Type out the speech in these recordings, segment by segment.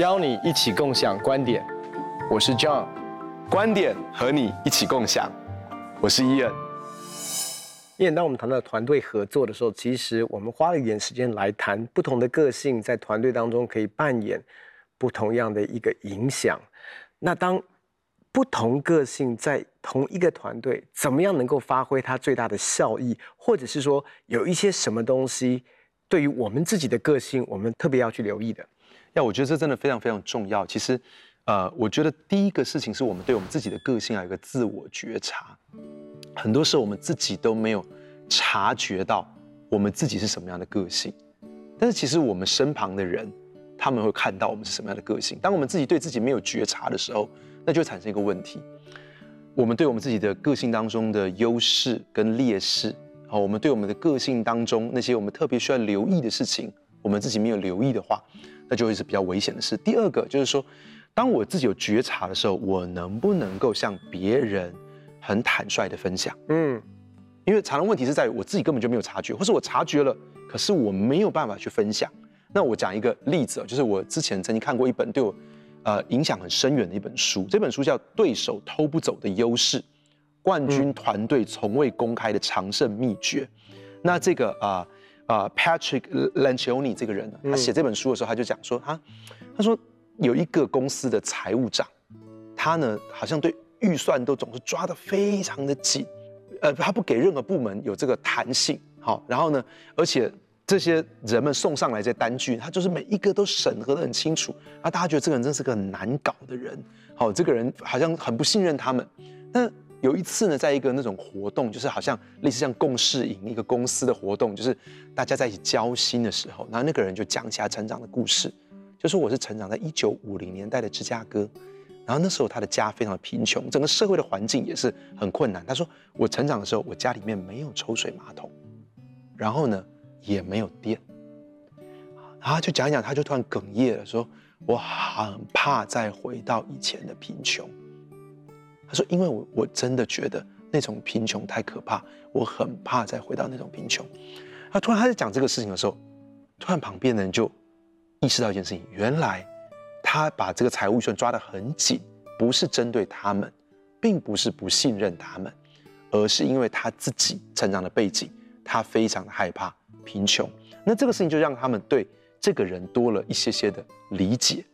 邀你一起共享观点，我是 John，观点和你一起共享，我是 Ian。Ian，当我们谈到团队合作的时候，其实我们花了一点时间来谈不同的个性在团队当中可以扮演不同样的一个影响。那当不同个性在同一个团队，怎么样能够发挥它最大的效益，或者是说有一些什么东西，对于我们自己的个性，我们特别要去留意的？呀，我觉得这真的非常非常重要。其实，呃，我觉得第一个事情是我们对我们自己的个性要有一个自我觉察。很多时候我们自己都没有察觉到我们自己是什么样的个性，但是其实我们身旁的人，他们会看到我们是什么样的个性。当我们自己对自己没有觉察的时候，那就会产生一个问题：我们对我们自己的个性当中的优势跟劣势，好，我们对我们的个性当中那些我们特别需要留意的事情，我们自己没有留意的话，那就会是比较危险的事。第二个就是说，当我自己有觉察的时候，我能不能够向别人很坦率的分享？嗯，因为常常问题是在于我自己根本就没有察觉，或是我察觉了，可是我没有办法去分享。那我讲一个例子，就是我之前曾经看过一本对我。呃，影响很深远的一本书，这本书叫《对手偷不走的优势：冠军团队从未公开的常胜秘诀》。那这个啊啊、Patrick Lencioni 这个人，他写这本书的时候，他就讲说，他他说有一个公司的财务长，他呢好像对预算都总是抓得非常的紧，呃，他不给任何部门有这个弹性，好，然后呢，而且。这些人们送上来这单据，他就是每一个都审核得很清楚，啊，大家觉得这个人真是个很难搞的人，好，这个人好像很不信任他们。那有一次呢，在一个那种活动，就是好像类似像共事营一个公司的活动，就是大家在一起交心的时候，然后那个人就讲起他成长的故事，就说我是成长在一九五零年代的芝加哥，然后那时候他的家非常的贫穷，整个社会的环境也是很困难。他说我成长的时候，我家里面没有抽水马桶，然后呢，也没有电，然后就讲一讲，他就突然哽咽了，说：“我很怕再回到以前的贫穷。”他说：“因为我我真的觉得那种贫穷太可怕，我很怕再回到那种贫穷。”他突然他在讲这个事情的时候，突然旁边的人就意识到一件事情：原来他把这个财务预算抓得很紧，不是针对他们，并不是不信任他们，而是因为他自己成长的背景，他非常的害怕。贫穷，那这个事情就让他们对这个人多了一些些的理解。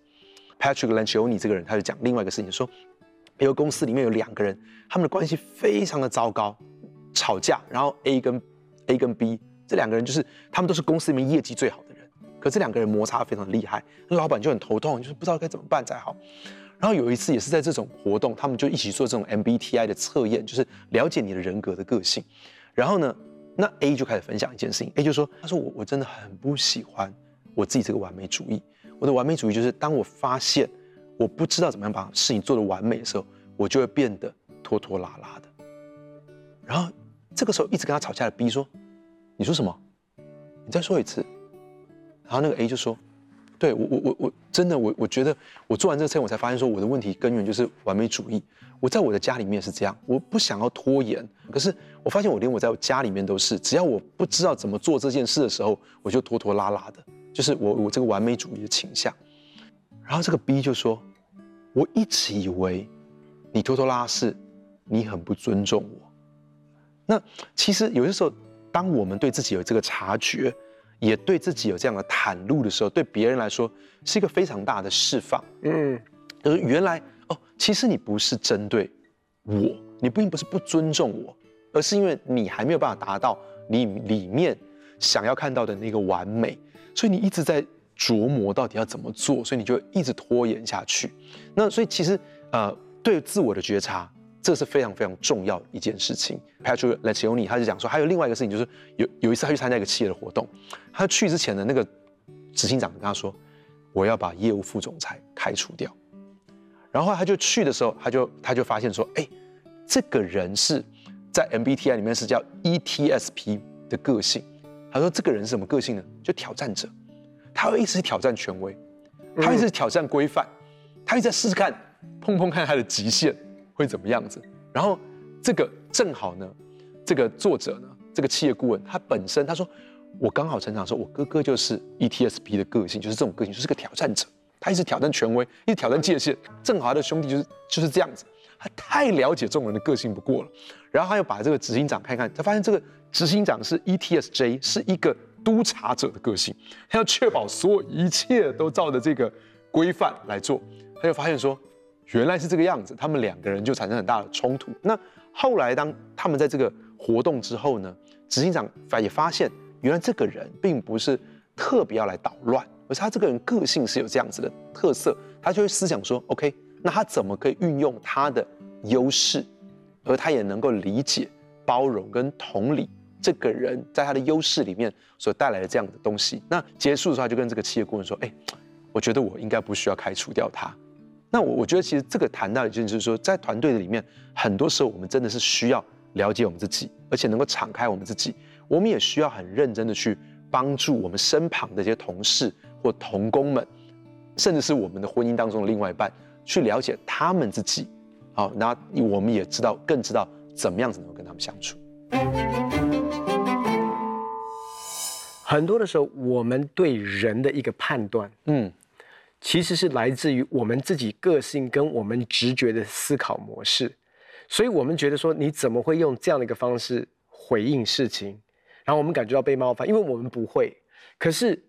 Patrick Lencioni 这个人，他就讲另外一个事情，说，有公司里面有两个人，他们的关系非常的糟糕，吵架，然后 A 跟 A 跟 B 这两个人就是他们都是公司里面业绩最好的人，可这两个人摩擦非常厉害，那老板就很头痛，就是不知道该怎么办才好。然后有一次也是在这种活动，他们就一起做这种 MBTI 的测验，就是了解你的人格的个性，然后呢。那 A 就开始分享一件事情，A 就说：“他说我我真的很不喜欢我自己这个完美主义。我的完美主义就是，当我发现我不知道怎么样把事情做得完美的时候，我就会变得拖拖拉拉的。然后这个时候一直跟他吵架的 B 说：‘你说什么？你再说一次。’然后那个 A 就说。”对我我我我真的我我觉得我做完这个测验，我才发现说我的问题根源就是完美主义。我在我的家里面是这样，我不想要拖延，可是我发现我连我在我家里面都是，只要我不知道怎么做这件事的时候，我就拖拖拉拉的，就是我我这个完美主义的倾向。然后这个 B 就说，我一直以为你拖拖拉拉是你很不尊重我。那其实有些时候，当我们对自己有这个察觉。也对自己有这样的袒露的时候，对别人来说是一个非常大的释放。嗯，就是原来哦，其实你不是针对我，你并不是不尊重我，而是因为你还没有办法达到你里面想要看到的那个完美，所以你一直在琢磨到底要怎么做，所以你就一直拖延下去。那所以其实呃，对自我的觉察。这是非常非常重要一件事情。Patrick Lencioni 他就讲说，还有另外一个事情，就是有有一次他去参加一个企业的活动，他去之前的那个执行长跟他说，我要把业务副总裁开除掉。然后他就去的时候，他就他就发现说，哎，这个人是在 MBTI 里面是叫 ETSP 的个性。他说这个人是什么个性呢？就挑战者，他会一直挑战权威，他会一直挑战规范，他一直在试试看，碰碰看他的极限。会怎么样子？然后这个正好呢，这个作者呢，这个企业顾问他本身他说，我刚好成长的时候，我哥哥就是 ETSP 的个性，就是这种个性，就是个挑战者。他一直挑战权威，一直挑战界限。正好他的兄弟就是就是这样子，他太了解这种人的个性不过了。然后他又把这个执行长看看，他发现这个执行长是 ETSJ，是一个督察者的个性，他要确保所有一切都照着这个规范来做。他就发现说，原来是这个样子，他们两个人就产生很大的冲突。那后来当他们在这个活动之后呢，执行长发也发现，原来这个人并不是特别要来捣乱，而是他这个人个性是有这样子的特色，他就会思想说，OK，那他怎么可以运用他的优势，而他也能够理解、包容跟同理这个人在他的优势里面所带来的这样的东西。那结束的时候，就跟这个企业顾问说，哎，我觉得我应该不需要开除掉他。那我我觉得其实这个谈到的就是说，在团队的里面，很多时候我们真的是需要了解我们自己，而且能够敞开我们自己。我们也需要很认真的去帮助我们身旁的这些同事或同工们，甚至是我们的婚姻当中的另外一半，去了解他们自己。好，那我们也知道，更知道怎么样子能够跟他们相处。很多的时候，我们对人的一个判断，嗯，其实是来自于我们自己个性跟我们直觉的思考模式，所以我们觉得说，你怎么会用这样的一个方式回应事情？然后我们感觉到被冒犯，因为我们不会。可是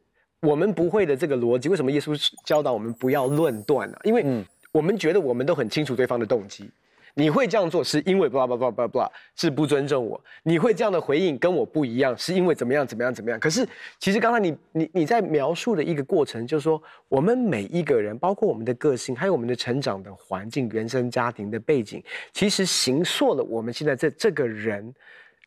我们不会的这个逻辑，为什么耶稣教导我们不要论断呢？因为我们觉得我们都很清楚对方的动机。你会这样做是因为 blah blah blah blah blah 是不尊重我。你会这样的回应跟我不一样，是因为怎么样怎么样怎么样。可是其实刚才你你你在描述的一个过程，就是说我们每一个人，包括我们的个性，还有我们的成长的环境、原生家庭的背景，其实形塑了我们现在这这个人。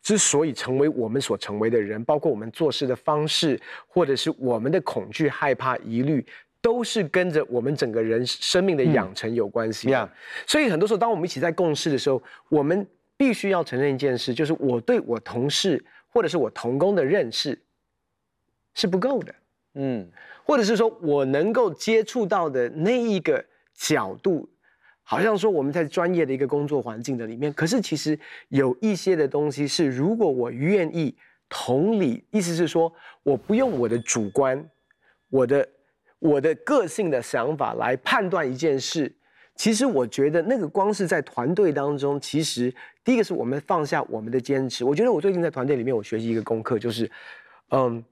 之所以成为我们所成为的人，包括我们做事的方式，或者是我们的恐惧、害怕、疑虑，都是跟着我们整个人生命的养成有关系。嗯，所以很多时候，当我们一起在共事的时候，我们必须要承认一件事，就是我对我同事或者是我同工的认识是不够的。嗯，或者是说我能够接触到的那一个角度。好像说我们在专业的一个工作环境的里面，可是其实有一些的东西是，如果我愿意同理，意思是说，我不用我的主观、我的我的个性的想法来判断一件事。其实我觉得那个光是在团队当中，其实第一个是我们放下我们的坚持。我觉得我最近在团队里面，我学习一个功课，就是，嗯，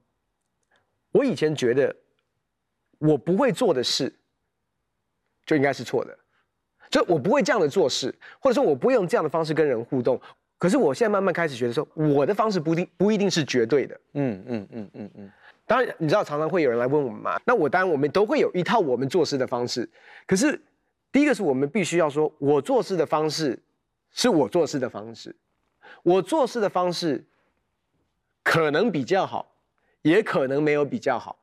我以前觉得我不会做的事，就应该是错的。就我不会这样的做事，或者说我不会用这样的方式跟人互动。可是我现在慢慢开始觉得说，我的方式不一定不一定是绝对的。嗯嗯嗯嗯嗯。当然，你知道常常会有人来问我们嘛？那我当然我们都会有一套我们做事的方式。可是第一个是我们必须要说，我做事的方式是我做事的方式，我做事的方式可能比较好，也可能没有比较好。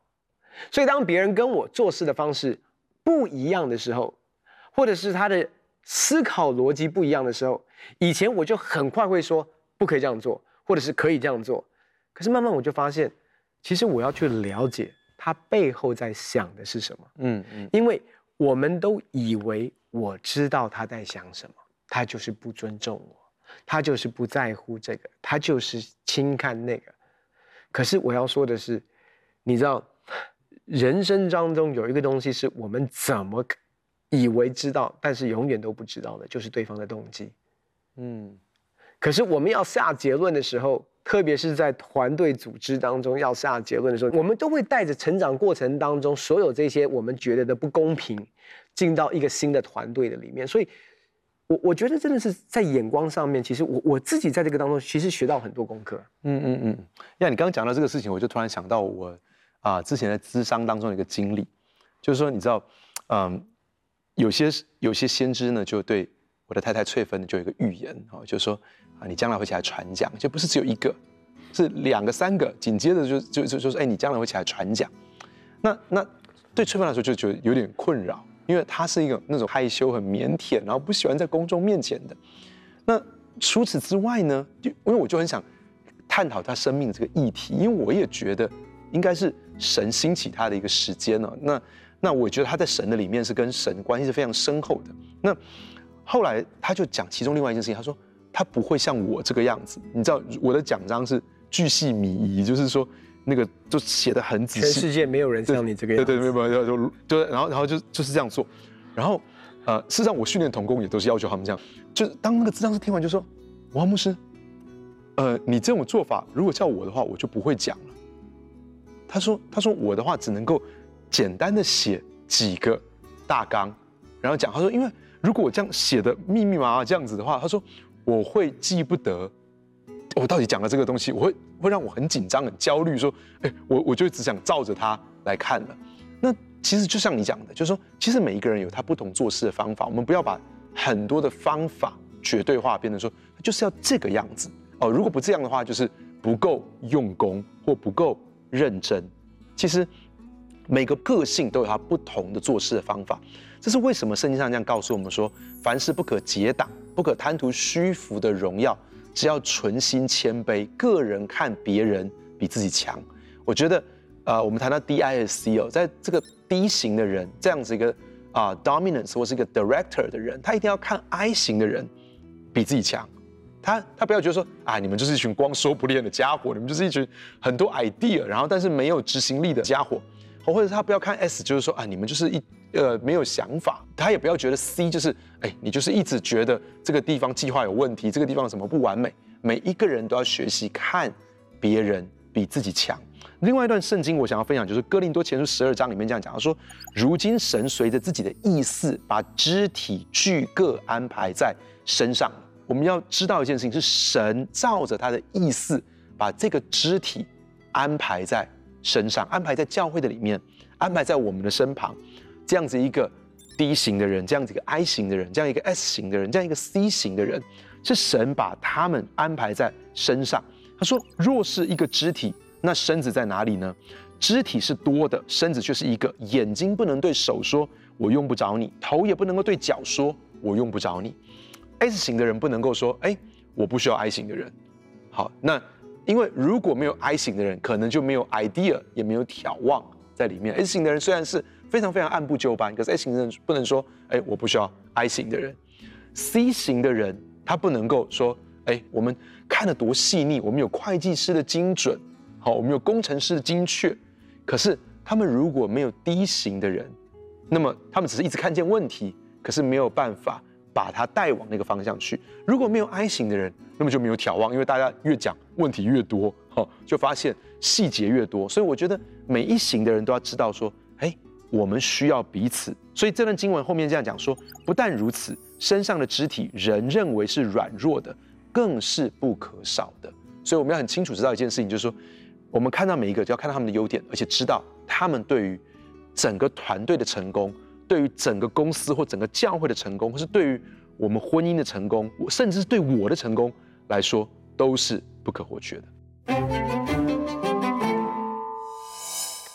所以当别人跟我做事的方式不一样的时候，或者是他的思考逻辑不一样的时候，以前我就很快会说不可以这样做，或者是可以这样做。可是慢慢我就发现，其实我要去了解他背后在想的是什么。嗯嗯，因为我们都以为我知道他在想什么，他就是不尊重我，他就是不在乎这个，他就是轻看那个。可是我要说的是，你知道，人生当中有一个东西是我们怎么。以为知道，但是永远都不知道的，就是对方的动机。嗯，可是我们要下结论的时候，特别是在团队组织当中要下结论的时候，我们都会带着成长过程当中所有这些我们觉得的不公平，进到一个新的团队的里面。所以，我我觉得真的是在眼光上面，其实我我自己在这个当中其实学到很多功课。嗯嗯嗯。呀，你刚刚讲到这个事情，我就突然想到我啊之前在资商当中的一个经历，就是说你知道，嗯。有些有些先知呢，就对我的太太翠芬呢就有一个预言哦，就说啊，你将来会起来传讲，就不是只有一个，是两个三个，紧接着就就就就说，哎，你将来会起来传讲。那那对翠芬来说就觉得有点困扰，因为她是一个那种害羞、很腼腆，然后不喜欢在公众面前的。那除此之外呢，就因为我就很想探讨他生命的这个议题，因为我也觉得应该是神兴起他的一个时间呢。那那我觉得他在神的里面是跟神关系是非常深厚的。那后来他就讲其中另外一件事情，他说他不会像我这个样子。你知道我的奖章是巨细靡遗，就是说那个就写的很仔细。全世界没有人像你这个样子。对对，没有没有就就然后然后就就是这样做，然后呃，事实上我训练童工也都是要求他们这样，就是当那个智障师听完就说，王牧师，呃，你这种做法如果叫我的话，我就不会讲了。他说他说我的话只能够简单的写几个大纲，然后讲。他说因为如果我这样写的密密麻麻这样子的话，他说我会记不得。我到底讲了这个东西，我会会让我很紧张、很焦虑，说，哎，我我就只想照着它来看了。那其实就像你讲的，就是说，其实每一个人有他不同做事的方法，我们不要把很多的方法绝对化，变成说就是要这个样子哦。如果不这样的话，就是不够用功或不够认真。其实每个个性都有他不同的做事的方法，这是为什么圣经上这样告诉我们说，凡事不可结党，不可贪图虚浮的荣耀。只要存心谦卑，个人看别人比自己强。我觉得，呃，我们谈到 DISC 哦，在这个 D 型的人，这样子一个啊、dominance 或是一个 director 的人，他一定要看 I 型的人比自己强。他他不要觉得说啊，你们就是一群光说不练的家伙，你们就是一群很多 idea，然后但是没有执行力的家伙。或者他不要看 S，就是说啊，你们就是一呃没有想法。他也不要觉得 C 就是哎，你就是一直觉得这个地方计划有问题，这个地方什么不完美。每一个人都要学习看别人比自己强。另外一段圣经我想要分享，就是哥林多前书十二章里面这样讲，他说：如今神随着自己的意思，把肢体俱各安排在身上。我们要知道一件事情，是神照着他的意思，把这个肢体安排在。身上安排在教会的里面，安排在我们的身旁，这样子一个 D 型的人，这样子一个 I 型的人，这样一个 S 型的人，这样一个 C 型的人，是神把他们安排在身上。他说：“若是一个肢体，那身子在哪里呢？肢体是多的，身子却是一个。眼睛不能对手说‘我用不着你’，头也不能够对脚说‘我用不着你’。S 型的人不能够说‘哎，我不需要 I 型的人’。好，那。”因为如果没有 I 型的人，可能就没有 idea，也没有眺望在里面。S 型的人虽然是非常非常按部就班，可是 S 型的人不能说，哎，我不需要 I 型的人。C 型的人他不能够说，哎，我们看得多细腻，我们有会计师的精准，好，我们有工程师的精确。可是他们如果没有 D 型的人，那么他们只是一直看见问题，可是没有办法把他带往那个方向去。如果没有 I 型的人，那么就没有眺望，因为大家越讲问题越多，哈，就发现细节越多。所以我觉得每一型的人都要知道说，哎，我们需要彼此。所以这段经文后面这样讲说，不但如此，身上的肢体人认为是软弱的，更是不可少的。所以我们要很清楚知道一件事情，就是说，我们看到每一个就要看到他们的优点，而且知道他们对于整个团队的成功，对于整个公司或整个教会的成功，或是对于我们婚姻的成功，甚至是对我的成功。来说都是不可或缺的。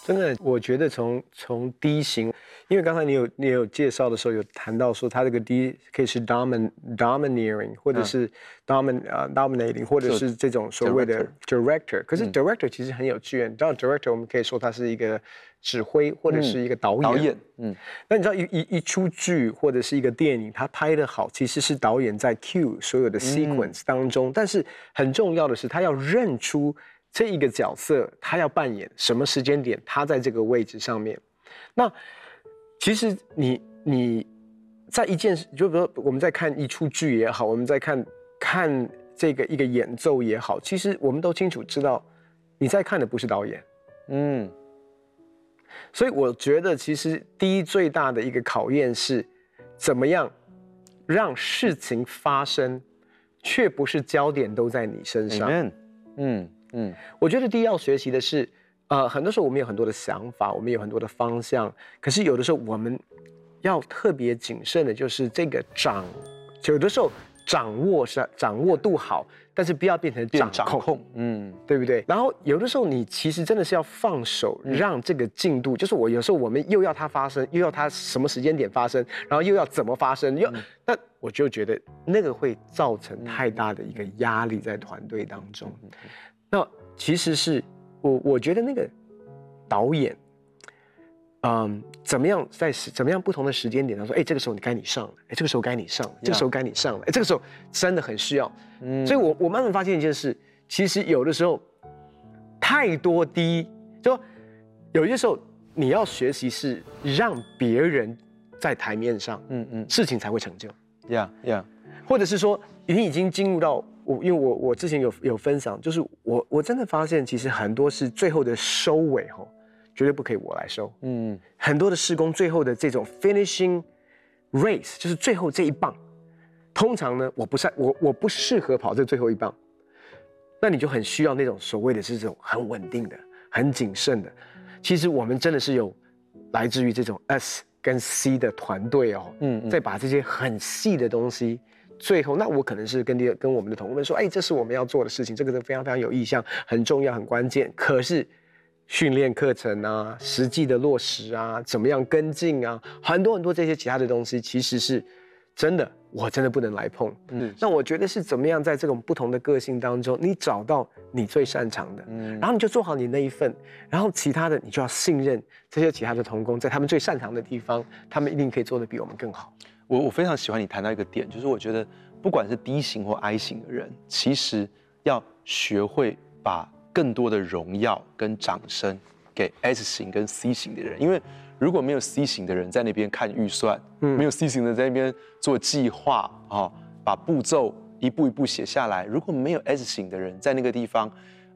真的，我觉得从从 D 型，因为刚才你有你有介绍的时候有谈到说，他这个 D 可以是 domin domineering，或者是 domin 啊、uh, dominating，或者是这种所谓的 director。可是 director 其实很有趣，你知道 director 我们可以说他是一个。指挥或者是一个导演，导演，嗯，那你知道一一一出剧或者是一个电影，它拍的好，其实是导演在 cue 所有的 sequence 当中，嗯、但是很重要的是，他要认出这一个角色，他要扮演什么时间点，他在这个位置上面。那其实你你在一件事，就比如说我们在看一出剧也好，我们在看看这个一个演奏也好，其实我们都清楚知道，你在看的不是导演，嗯。所以我觉得，其实第一最大的一个考验是，怎么样让事情发生，却不是焦点都在你身上。嗯嗯，嗯我觉得第一要学习的是，呃，很多时候我们有很多的想法，我们有很多的方向，可是有的时候我们要特别谨慎的，就是这个掌，有的时候掌握是掌握度好。但是不要变成掌控，掌控，嗯，对不对？然后有的时候你其实真的是要放手，让这个进度，嗯、就是我有时候我们又要它发生，又要它什么时间点发生，然后又要怎么发生，又、嗯、那我就觉得那个会造成太大的一个压力在团队当中。嗯、那其实是我我觉得那个导演。嗯，怎么样在怎么样不同的时间点上说，哎，这个时候你该你上了，哎，这个时候该你上了，这个时候该你上了，哎，这个时候真的很需要。嗯，所以我我慢慢发现一件事，其实有的时候，太多低，就有些时候你要学习是让别人在台面上，嗯嗯，事情才会成就。呀呀，或者是说你已经进入到我，因为我我之前有有分享，就是我我真的发现其实很多是最后的收尾吼，绝对不可以我来收。嗯，很多的施工最后的这种 finishing race，就是最后这一棒，通常呢我不擅我我不适合跑这最后一棒。那你就很需要那种所谓的是这种很稳定的、很谨慎的。其实我们真的是有来自于这种 S 跟 C 的团队哦，嗯，再把这些很细的东西，最后那我可能是跟跟跟我们的同工们说，哎，这是我们要做的事情，这个是非常非常有意向、很重要、很关键。可是训练课程啊、实际的落实啊、怎么样跟进啊，很多很多这些其他的东西，其实是真的。我真的不能来碰。嗯，那我觉得是怎么样在这种不同的个性当中，你找到你最擅长的，嗯，然后你就做好你那一份，然后其他的你就要信任这些其他的同工，在他们最擅长的地方，他们一定可以做得比我们更好。我我非常喜欢你谈到一个点，就是我觉得不管是 D 型或 I 型的人，其实要学会把更多的荣耀跟掌声给 S 型跟 C 型的人，因为。如果没有 C 型的人在那边看预算，嗯，没有 C 型的在那边做计划啊，把步骤一步一步写下来。如果没有 S 型的人在那个地方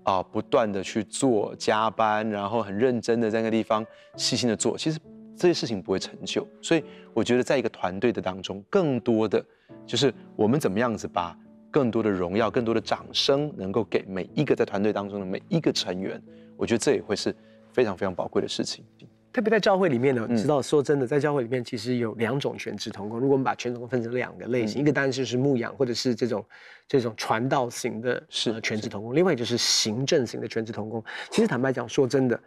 啊，不断的去做加班，然后很认真的在那个地方细心的做，其实这些事情不会成就。所以我觉得，在一个团队的当中，更多的就是我们怎么样子把更多的荣耀、更多的掌声，能够给每一个在团队当中的每一个成员。我觉得这也会是非常非常宝贵的事情。特别在教会里面呢，知道说真的，在教会里面其实有两种全职同工。如果我们把全职同工分成两个类型，一个当然就是牧养或者是这种这种传道型的是全职同工，另外就是行政型的全职同工。其实坦白讲，说真的，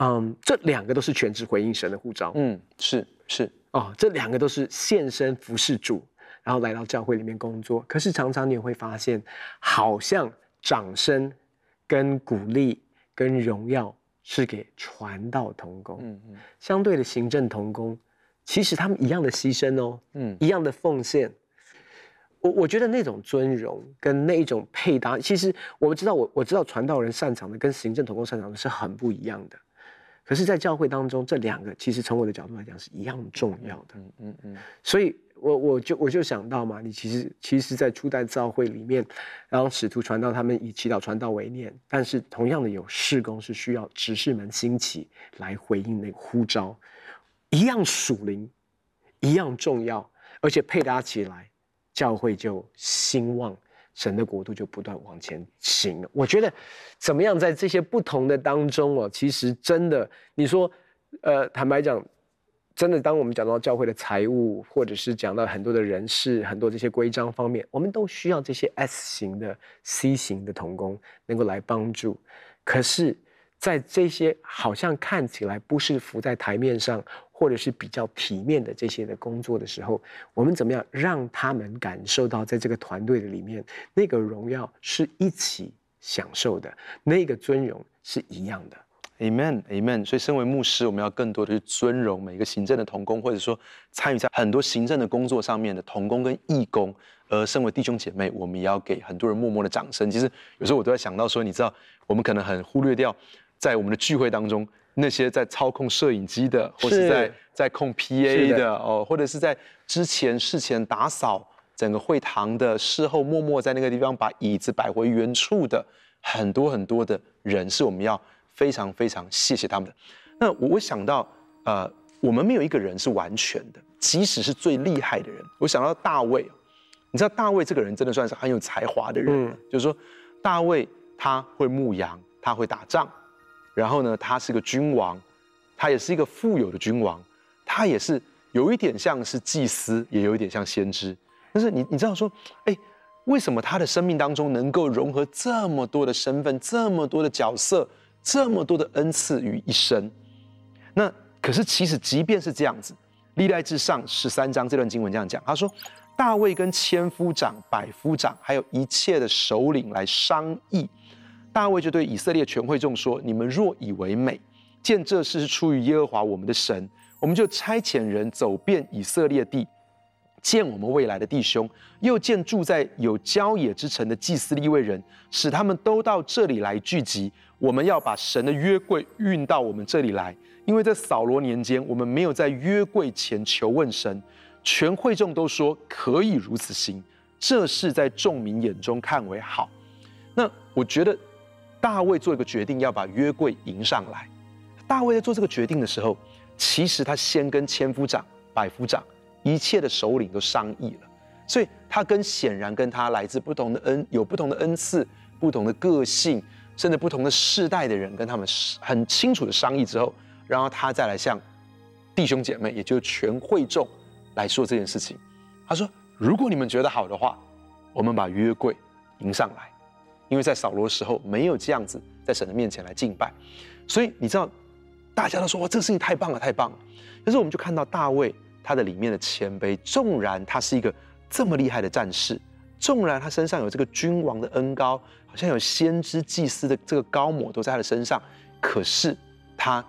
嗯，这两个都是全职回应神的呼召。嗯，是是哦，这两个都是献身服侍主，然后来到教会里面工作。可是常常你也会发现，好像掌声、跟鼓励、跟荣耀。是给传道同工，嗯嗯，相对的行政同工，其实他们一样的牺牲哦，嗯，一样的奉献。我我觉得那种尊荣跟那一种配搭，其实我们知道，我我知道传道人擅长的跟行政同工擅长的是很不一样的。可是，在教会当中，这两个其实从我的角度来讲是一样重要的，嗯嗯嗯，所以。我我就我就想到嘛，你其实其实，在初代教会里面，然后使徒传道，他们以祈祷传道为念，但是同样的有事工是需要执事们兴起来回应那个呼召，一样属灵，一样重要，而且配搭起来，教会就兴旺，神的国度就不断往前行了。我觉得怎么样在这些不同的当中哦，其实真的，你说，呃，坦白讲。真的，当我们讲到教会的财务，或者是讲到很多的人事、很多这些规章方面，我们都需要这些 S 型的、C 型的同工能够来帮助。可是，在这些好像看起来不是浮在台面上，或者是比较体面的这些的工作的时候，我们怎么样让他们感受到，在这个团队的里面，那个荣耀是一起享受的，那个尊荣是一样的。Amen，Amen。所以，身为牧师，我们要更多的去尊荣每一个行政的同工，或者说参与在很多行政的工作上面的同工跟义工。而身为弟兄姐妹，我们也要给很多人默默的掌声。其实有时候我都在想到说，你知道，我们可能很忽略掉，在我们的聚会当中那些在操控摄影机的，或是在在控 PA 的哦，或者是在之前事前打扫整个会堂的，事后默默在那个地方把椅子摆回原处的很多很多的人，是我们要。非常非常谢谢他们的。那我我想到，呃，我们没有一个人是完全的，即使是最厉害的人。我想到大卫，你知道大卫这个人真的算是很有才华的人。嗯，就是说，大卫他会牧羊，他会打仗，然后呢，他是个君王，他也是一个富有的君王，他也是有一点像是祭司，也有一点像先知。但是你你知道说，哎，为什么他的生命当中能够融合这么多的身份，这么多的角色？这么多的恩赐于一身，那可是其实即便是这样子，《历代志上》十三章这段经文这样讲，他说：“大卫跟千夫长、百夫长，还有一切的首领来商议，大卫就对以色列全会众说：‘你们若以为美，见这事是出于耶和华我们的神，我们就差遣人走遍以色列地，见我们未来的弟兄，又见住在有郊野之城的祭司立位人，使他们都到这里来聚集。我们要把神的约柜运到我们这里来，因为在扫罗年间，我们没有在约柜前求问神，全会众都说可以如此行，这是在众民眼中看为好。那我觉得大卫做一个决定，要把约柜迎上来。大卫在做这个决定的时候，其实他先跟千夫长、百夫长。一切的首领都商议了，所以他跟显然跟他来自不同的恩，有不同的恩赐、不同的个性，甚至不同的世代的人，跟他们很清楚的商议之后，然后他再来向弟兄姐妹，也就全会众来说这件事情。他说：“如果你们觉得好的话，我们把约柜迎上来，因为在扫罗时候没有这样子在神的面前来敬拜，所以你知道，大家都说哇，这个事情太棒了，太棒了。可是我们就看到大卫。”他的里面的谦卑，纵然他是一个这么厉害的战士，纵然他身上有这个君王的恩高，好像有先知祭司的这个高抹都在他的身上，可是他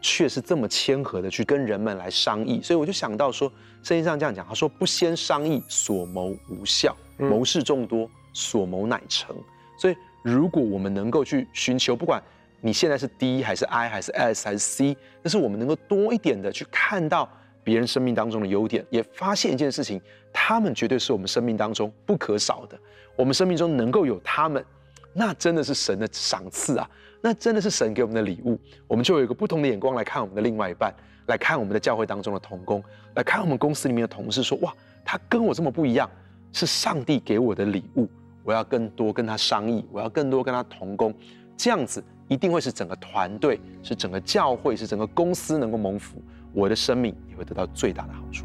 却是这么谦和的去跟人们来商议。所以我就想到说，圣经上这样讲，他说不先商议，所谋无效；谋事众多，所谋乃成。所以如果我们能够去寻求，不管你现在是 D 还是 I 还是 S 还是 C，但是我们能够多一点的去看到。别人生命当中的优点，也发现一件事情，他们绝对是我们生命当中不可少的。我们生命中能够有他们，那真的是神的赏赐啊！那真的是神给我们的礼物。我们就有一个不同的眼光来看我们的另外一半，来看我们的教会当中的同工，来看我们公司里面的同事，说哇，他跟我这么不一样，是上帝给我的礼物。我要更多跟他商议，我要更多跟他同工，这样子一定会是整个团队，是整个教会，是整个公司能够蒙福。我的生命也会得到最大的好处。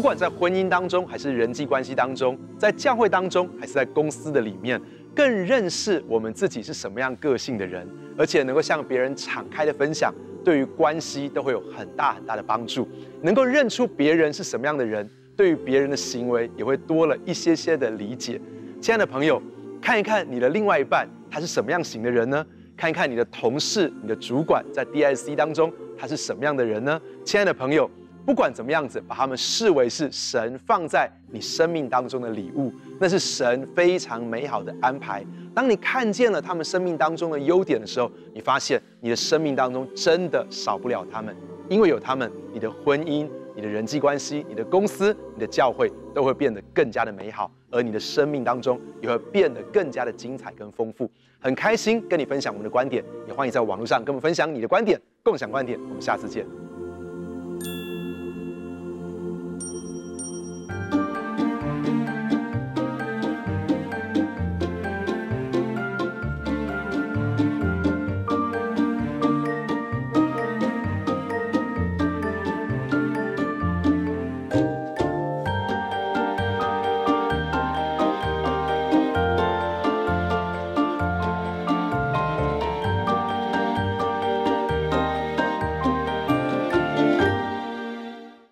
不管在婚姻当中，还是人际关系当中，在教会当中，还是在公司的里面，更认识我们自己是什么样个性的人，而且能够向别人敞开的分享。对于关系都会有很大很大的帮助，能够认出别人是什么样的人，对于别人的行为也会多了一些些的理解。亲爱的朋友，看一看你的另外一半他是什么样型的人呢？看一看你的同事、你的主管在 DIC 当中他是什么样的人呢？亲爱的朋友，不管怎么样子，把他们视为是神放在你生命当中的礼物，那是神非常美好的安排。当你看见了他们生命当中的优点的时候，你发现你的生命当中真的少不了他们，因为有他们，你的婚姻、你的人际关系、你的公司、你的教会都会变得更加的美好，而你的生命当中也会变得更加的精彩跟丰富。很开心跟你分享我们的观点，也欢迎在网络上跟我们分享你的观点，共享观点。我们下次见。